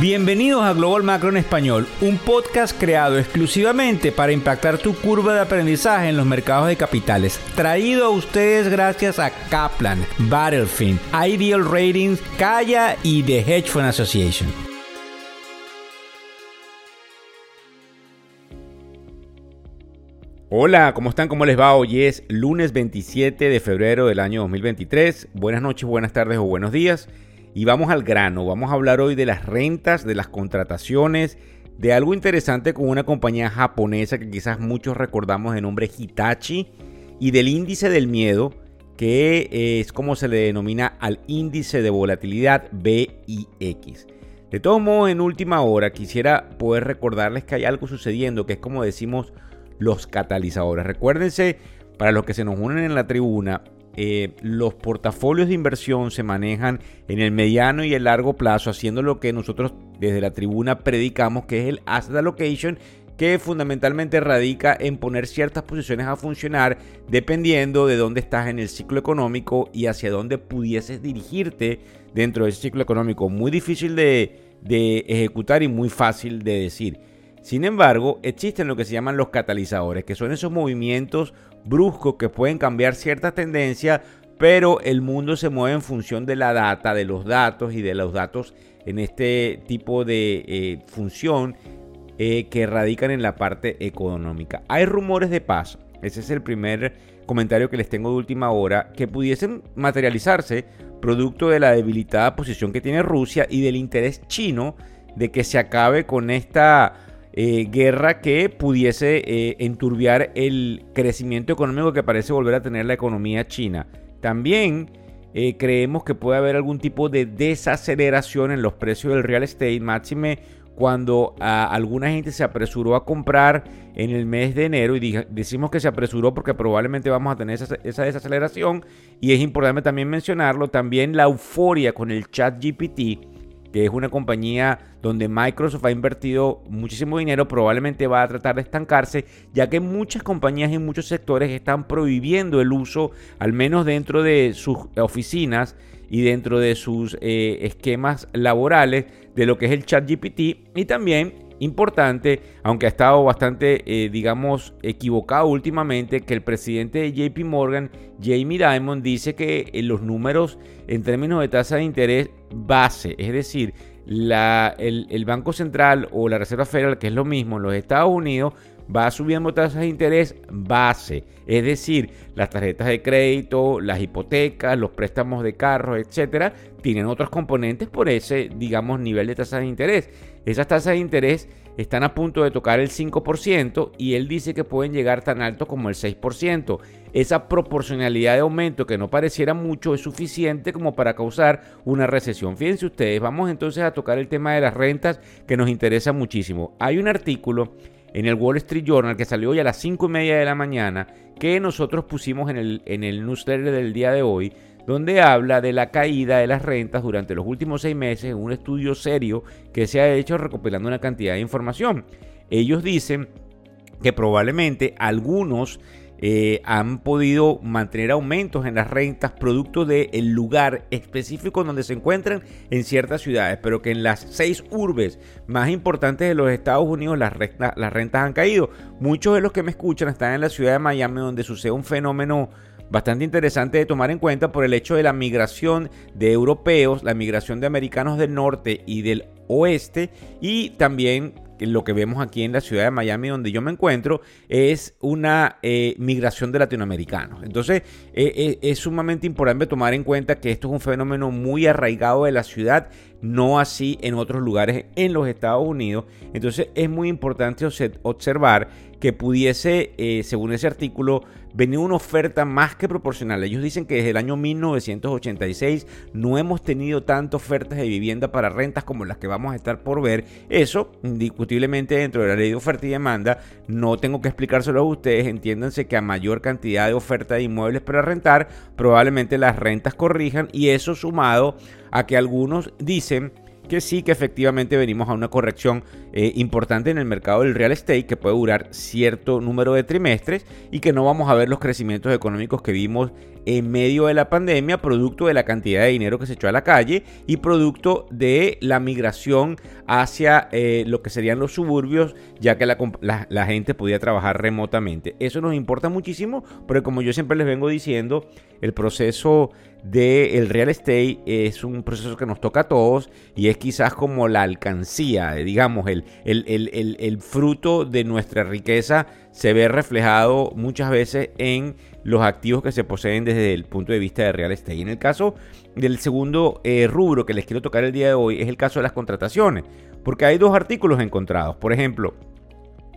Bienvenidos a Global Macro en Español, un podcast creado exclusivamente para impactar tu curva de aprendizaje en los mercados de capitales. Traído a ustedes gracias a Kaplan, Battlefield, Ideal Ratings, Kaya y The Hedge Fund Association. Hola, ¿cómo están? ¿Cómo les va? Hoy es lunes 27 de febrero del año 2023. Buenas noches, buenas tardes o buenos días. Y vamos al grano, vamos a hablar hoy de las rentas, de las contrataciones, de algo interesante con una compañía japonesa que quizás muchos recordamos de nombre Hitachi y del índice del miedo, que es como se le denomina al índice de volatilidad BIX. De todos modos, en última hora quisiera poder recordarles que hay algo sucediendo, que es como decimos los catalizadores. Recuérdense, para los que se nos unen en la tribuna, eh, los portafolios de inversión se manejan en el mediano y el largo plazo, haciendo lo que nosotros desde la tribuna predicamos, que es el asset allocation, que fundamentalmente radica en poner ciertas posiciones a funcionar dependiendo de dónde estás en el ciclo económico y hacia dónde pudieses dirigirte dentro de ese ciclo económico. Muy difícil de ejecutar y muy fácil de decir. Sin embargo, existen lo que se llaman los catalizadores, que son esos movimientos bruscos que pueden cambiar cierta tendencia, pero el mundo se mueve en función de la data, de los datos y de los datos en este tipo de eh, función eh, que radican en la parte económica. Hay rumores de paz, ese es el primer comentario que les tengo de última hora, que pudiesen materializarse producto de la debilitada posición que tiene Rusia y del interés chino de que se acabe con esta eh, guerra que pudiese eh, enturbiar el crecimiento económico que parece volver a tener la economía china. También eh, creemos que puede haber algún tipo de desaceleración en los precios del real estate, máxime cuando ah, alguna gente se apresuró a comprar en el mes de enero y decimos que se apresuró porque probablemente vamos a tener esa, esa, desaceleración y es importante también mencionarlo, también la euforia con el chat GPT que es una compañía donde Microsoft ha invertido muchísimo dinero, probablemente va a tratar de estancarse, ya que muchas compañías en muchos sectores están prohibiendo el uso, al menos dentro de sus oficinas y dentro de sus eh, esquemas laborales, de lo que es el chat GPT y también importante, aunque ha estado bastante, eh, digamos, equivocado últimamente, que el presidente de JP Morgan, Jamie Dimon, dice que eh, los números en términos de tasa de interés base, es decir, el, el Banco Central o la Reserva Federal, que es lo mismo en los Estados Unidos, va subiendo tasas de interés base, es decir, las tarjetas de crédito, las hipotecas, los préstamos de carros, etcétera, tienen otros componentes por ese, digamos, nivel de tasas de interés. Esas tasas de interés están a punto de tocar el 5% y él dice que pueden llegar tan alto como el 6%. Esa proporcionalidad de aumento que no pareciera mucho es suficiente como para causar una recesión. Fíjense ustedes, vamos entonces a tocar el tema de las rentas que nos interesa muchísimo. Hay un artículo en el Wall Street Journal que salió hoy a las 5 y media de la mañana que nosotros pusimos en el, en el newsletter del día de hoy donde habla de la caída de las rentas durante los últimos seis meses un estudio serio que se ha hecho recopilando una cantidad de información. Ellos dicen que probablemente algunos eh, han podido mantener aumentos en las rentas producto del lugar específico donde se encuentran en ciertas ciudades, pero que en las seis urbes más importantes de los Estados Unidos las, las rentas han caído. Muchos de los que me escuchan están en la ciudad de Miami donde sucede un fenómeno bastante interesante de tomar en cuenta por el hecho de la migración de europeos, la migración de americanos del norte y del oeste y también lo que vemos aquí en la ciudad de Miami, donde yo me encuentro, es una eh, migración de latinoamericanos. Entonces, eh, eh, es sumamente importante tomar en cuenta que esto es un fenómeno muy arraigado de la ciudad, no así en otros lugares en los Estados Unidos. Entonces, es muy importante observar que pudiese, según ese artículo, venía una oferta más que proporcional. Ellos dicen que desde el año 1986 no hemos tenido tantas ofertas de vivienda para rentas como las que vamos a estar por ver. Eso, indiscutiblemente, dentro de la ley de oferta y demanda, no tengo que explicárselo a ustedes. Entiéndanse que a mayor cantidad de oferta de inmuebles para rentar, probablemente las rentas corrijan y eso sumado a que algunos dicen que sí que efectivamente venimos a una corrección eh, importante en el mercado del real estate que puede durar cierto número de trimestres y que no vamos a ver los crecimientos económicos que vimos en medio de la pandemia, producto de la cantidad de dinero que se echó a la calle y producto de la migración hacia eh, lo que serían los suburbios, ya que la, gente podía trabajar remotamente. Eso nos importa muchísimo, porque como yo siempre les vengo diciendo, el proceso del real estate es un proceso que nos toca a todos y es quizás como la alcancía, digamos, el, el, fruto de nuestra riqueza se ve reflejado muchas veces en los activos que se poseen desde el punto de vista de real estate. Y en el caso del segundo eh, rubro que les quiero tocar el día de hoy es el caso de las contrataciones, porque hay dos artículos encontrados. Por ejemplo,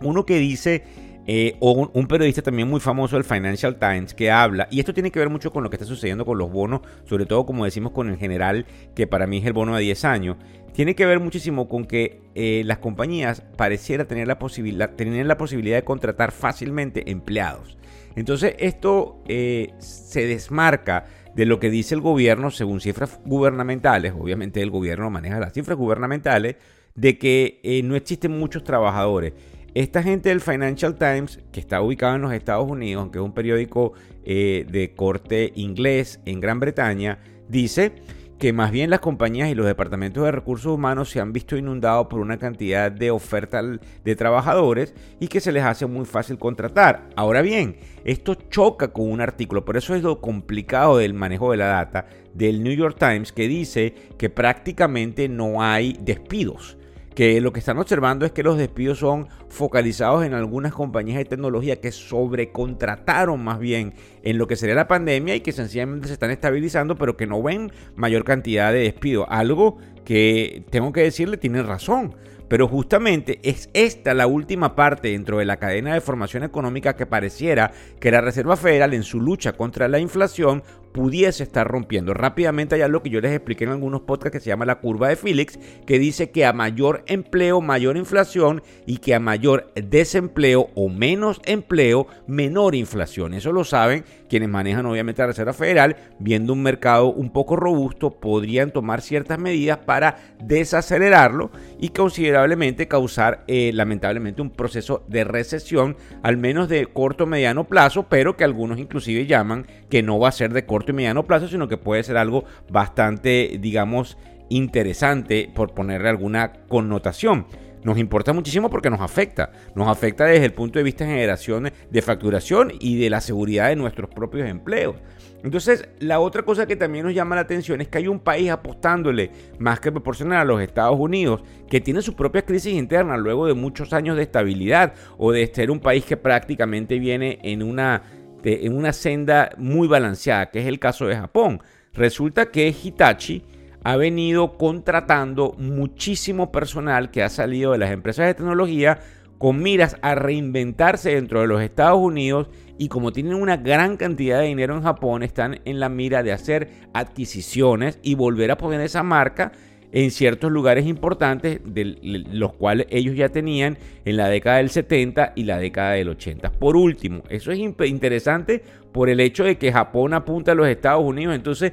uno que dice eh, o un, periodista también muy famoso del Financial Times que habla, y esto tiene que ver mucho con lo que está sucediendo con los bonos, sobre todo como decimos con el general, que para mí es el bono de 10 años, tiene que ver muchísimo con que eh, las compañías pareciera tener la, posibilidad, tener la posibilidad de contratar fácilmente empleados. Entonces esto eh, se desmarca de lo que dice el gobierno según cifras gubernamentales, obviamente el gobierno maneja las cifras gubernamentales, de que no existen muchos trabajadores esta gente del Financial Times, que está ubicado en los Estados Unidos, aunque es un periódico eh, de corte inglés en Gran Bretaña, dice que más bien las compañías y los departamentos de recursos humanos se han visto inundados por una cantidad de ofertas de trabajadores y que se les hace muy fácil contratar. Ahora bien, esto choca con un artículo, por eso es lo complicado del manejo de la data del New York Times que dice que prácticamente no hay despidos que lo que están observando es que los despidos son focalizados en algunas compañías de tecnología que sobrecontrataron más bien en lo que sería la pandemia y que sencillamente se están estabilizando, pero que no ven mayor cantidad de despidos. Algo que tengo que decirle tiene razón. Pero justamente es esta la última parte dentro de la cadena de formación económica que pareciera que la Reserva Federal en su lucha contra la inflación pudiese estar rompiendo. Rápidamente hay algo que yo les expliqué en algunos podcasts que se llama la curva de Felix, que dice que a mayor empleo, mayor inflación y que a mayor desempleo o menos empleo, menor inflación. Eso lo saben quienes manejan obviamente la Reserva Federal, viendo un mercado un poco robusto, podrían tomar ciertas medidas para desacelerarlo y considerablemente causar eh, lamentablemente un proceso de recesión, al menos de corto o mediano plazo, pero que algunos inclusive llaman que no va a ser de corto y mediano plazo, sino que puede ser algo bastante, digamos, interesante por ponerle alguna connotación. Nos importa muchísimo porque nos afecta. Nos afecta desde el punto de vista de generación de facturación y de la seguridad de nuestros propios empleos. Entonces, la otra cosa que también nos llama la atención es que hay un país apostándole más que proporcional a los Estados Unidos, que tiene su propia crisis interna luego de muchos años de estabilidad o de ser un país que prácticamente viene en una en una senda muy balanceada, que es el caso de Japón. Resulta que Hitachi ha venido contratando muchísimo personal que ha salido de las empresas de tecnología con miras a reinventarse dentro de los Estados Unidos y como tienen una gran cantidad de dinero en Japón, están en la mira de hacer adquisiciones y volver a poner esa marca en ciertos lugares importantes, de los cuales ellos ya tenían en la década del 70 y la década del 80. Por último, eso es interesante por el hecho de que Japón apunta a los Estados Unidos, entonces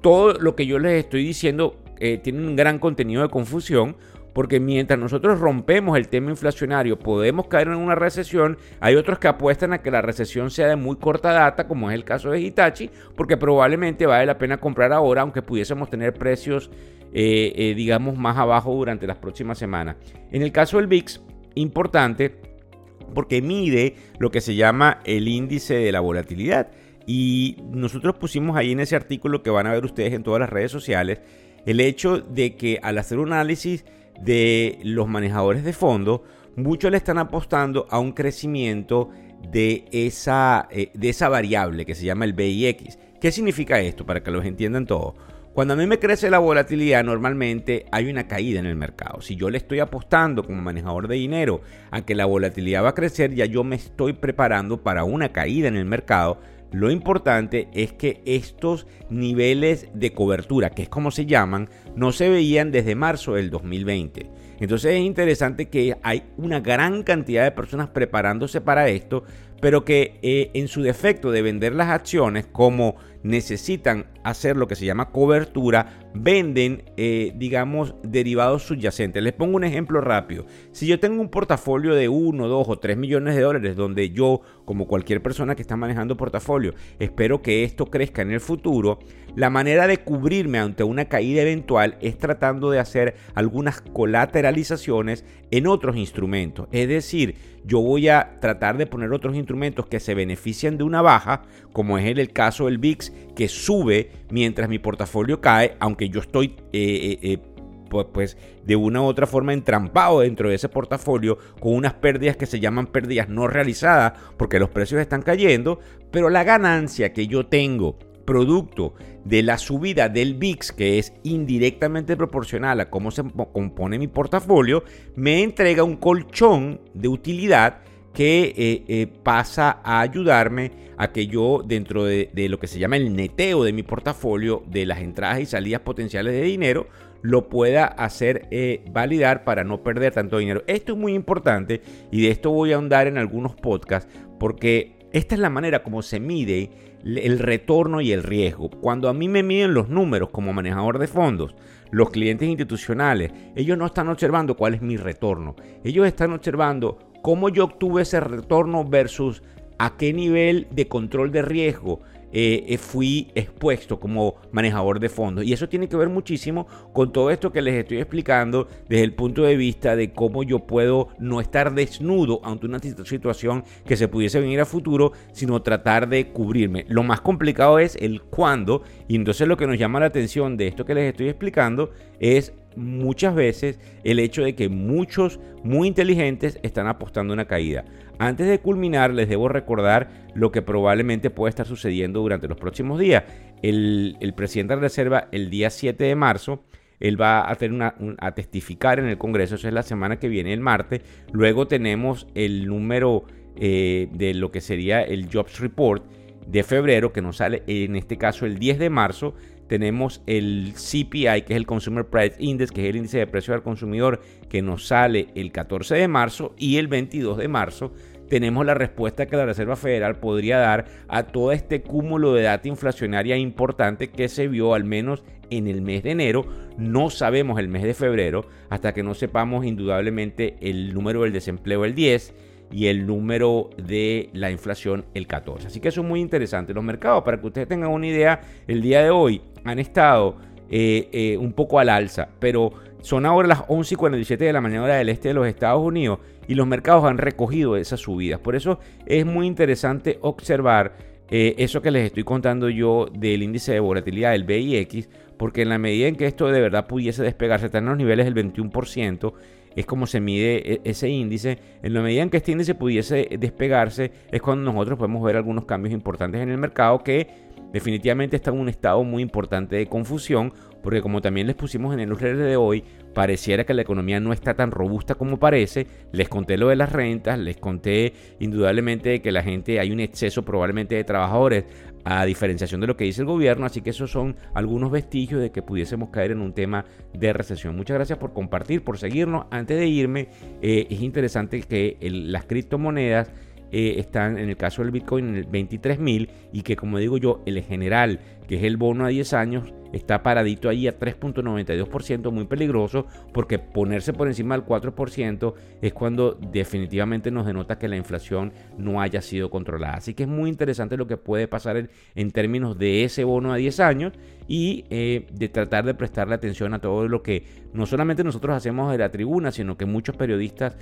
todo lo que yo les estoy diciendo eh, tiene un gran contenido de confusión. Porque mientras nosotros rompemos el tema inflacionario, podemos caer en una recesión. Hay otros que apuestan a que la recesión sea de muy corta data, como es el caso de Hitachi, porque probablemente vale la pena comprar ahora, aunque pudiésemos tener precios eh, eh, digamos, más abajo durante las próximas semanas. En el caso del VIX, importante porque mide lo que se llama el índice de la volatilidad. Y nosotros pusimos ahí en ese artículo que van a ver ustedes en todas las redes sociales, el hecho de que al hacer un análisis de los manejadores de fondo, muchos le están apostando a un crecimiento de esa, eh, de esa variable que se llama el BIX. ¿Qué significa esto? Para que los entiendan todos. Cuando a mí me crece la volatilidad, normalmente hay una caída en el mercado. Si yo le estoy apostando como manejador de dinero a que la volatilidad va a crecer, ya yo me estoy preparando para una caída en el mercado. Lo importante es que estos niveles de cobertura, que es como se llaman, no se veían desde marzo del 2020. Entonces es interesante que hay una gran cantidad de personas preparándose para esto, pero que eh, en su defecto de vender las acciones como necesitan hacer lo que se llama cobertura, venden, eh, digamos, derivados subyacentes. Les pongo un ejemplo rápido. Si yo tengo un portafolio de 1, 2 o 3 millones de dólares, donde yo, como cualquier persona que está manejando portafolio, espero que esto crezca en el futuro, la manera de cubrirme ante una caída eventual es tratando de hacer algunas colateralizaciones en otros instrumentos. Es decir, yo voy a tratar de poner otros instrumentos que se benefician de una baja, como es el caso del VIX, que sube mientras mi portafolio cae, aunque yo estoy... Eh, eh, eh, pues de una u otra forma entrampado dentro de ese portafolio con unas pérdidas que se llaman pérdidas no realizadas porque los precios están cayendo, pero la ganancia que yo tengo producto de la subida del VIX, que es indirectamente proporcional a cómo se compone mi portafolio, me entrega un colchón de utilidad que eh, eh, pasa a ayudarme a que yo dentro de, lo que se llama el neteo de mi portafolio, de las entradas y salidas potenciales de dinero, lo pueda hacer eh, validar para no perder tanto dinero. Esto es muy importante y de esto voy a ahondar en algunos podcasts porque esta es la manera como se mide el retorno y el riesgo. Cuando a mí me miden los números como manejador de fondos, los clientes institucionales, ellos no están observando cuál es mi retorno. Ellos están observando cómo yo obtuve ese retorno versus a qué nivel de control de riesgo eh, eh, fui expuesto como manejador de fondos. Y eso tiene que ver muchísimo con todo esto que les estoy explicando desde el punto de vista de cómo yo puedo no estar desnudo ante una situación que se pudiese venir a futuro, sino tratar de cubrirme. Lo más complicado es el cuándo. Y entonces lo que nos llama la atención de esto que les estoy explicando es muchas veces el hecho de que muchos muy inteligentes están apostando una caída. Antes de culminar, les debo recordar lo que probablemente puede estar sucediendo durante los próximos días. El, presidente de la Reserva, el día 7 de marzo, él va a, hacer una, a testificar en el Congreso, eso es la semana que viene, el martes. Luego tenemos el número eh, de lo que sería el Jobs Report de febrero, que nos sale en este caso el 10 de marzo tenemos el CPI, que es el Consumer Price Index, que es el índice de precio al consumidor, que nos sale el 14 de marzo y el 22 de marzo tenemos la respuesta que la Reserva Federal podría dar a todo este cúmulo de data inflacionaria importante que se vio al menos en el mes de enero. No sabemos el mes de febrero hasta que no sepamos indudablemente el número del desempleo el 10 y el número de la inflación el 14. Así que eso es muy interesante. Los mercados, para que ustedes tengan una idea, el día de hoy han estado eh, eh, un poco al alza, pero son ahora las 11 y 47 de la mañana del este de los Estados Unidos y los mercados han recogido esas subidas. Por eso es muy interesante observar eh, eso que les estoy contando yo del índice de volatilidad del BIX, porque en la medida en que esto de verdad pudiese despegarse, está en los niveles del 21%, es como se mide e, ese índice. En la medida en que este índice pudiese despegarse, es cuando nosotros podemos ver algunos cambios importantes en el mercado que definitivamente está en un estado muy importante de confusión, porque como también les pusimos en el newsletter de hoy, pareciera que la economía no está tan robusta como parece. Les conté lo de las rentas, les conté indudablemente que la gente, hay un exceso probablemente de trabajadores a diferenciación de lo que dice el gobierno, así que esos son algunos vestigios de que pudiésemos caer en un tema de recesión. Muchas gracias por compartir, por seguirnos. Antes de irme, eh, es interesante que las criptomonedas eh, están en el caso del Bitcoin en el 23.000 y que como digo yo, el general, que es el bono a 10 años, está paradito ahí a 3.92%, muy peligroso, porque ponerse por encima del 4% es cuando definitivamente nos denota que la inflación no haya sido controlada. Así que es muy interesante lo que puede pasar en, términos de ese bono a 10 años y eh, de tratar de prestarle atención a todo lo que no solamente nosotros hacemos de la tribuna, sino que muchos periodistas